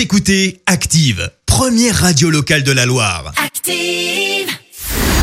Vous écoutez Active, première radio locale de la Loire. Active.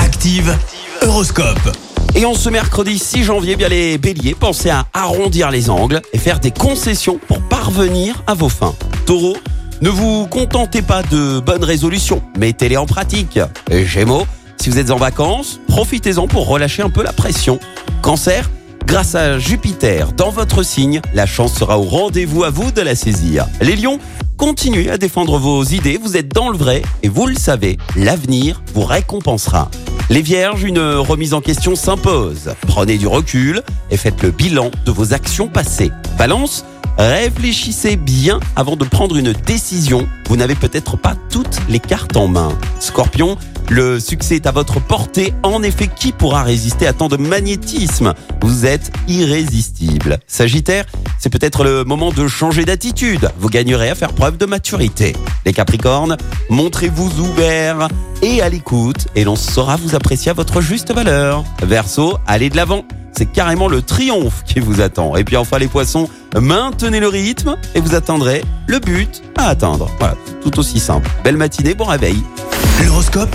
Active, Horoscope. Et en ce mercredi 6 janvier, eh bien les béliers, pensez à arrondir les angles et faire des concessions pour parvenir à vos fins. Taureau, ne vous contentez pas de bonnes résolutions, mettez-les en pratique. Et Gémeaux, si vous êtes en vacances, profitez-en pour relâcher un peu la pression. Cancer, grâce à Jupiter dans votre signe, la chance sera au rendez-vous à vous de la saisir. Les lions, continuez à défendre vos idées, vous êtes dans le vrai et vous le savez, l'avenir vous récompensera. Les vierges, une remise en question s'impose. Prenez du recul et faites le bilan de vos actions passées. Balance, réfléchissez bien avant de prendre une décision. Vous n'avez peut-être pas toutes les cartes en main. Scorpion, le succès est à votre portée. En effet, qui pourra résister à tant de magnétisme? Vous êtes irrésistible. Sagittaire, c'est peut-être le moment de changer d'attitude. Vous gagnerez à faire preuve de maturité. Les Capricornes, montrez-vous ouverts et à l'écoute et l'on saura vous apprécier à votre juste valeur. Verseau, allez de l'avant. C'est carrément le triomphe qui vous attend. Et puis enfin les poissons, maintenez le rythme et vous atteindrez le but à atteindre. Voilà, tout aussi simple. Belle matinée, bon réveil. L'horoscope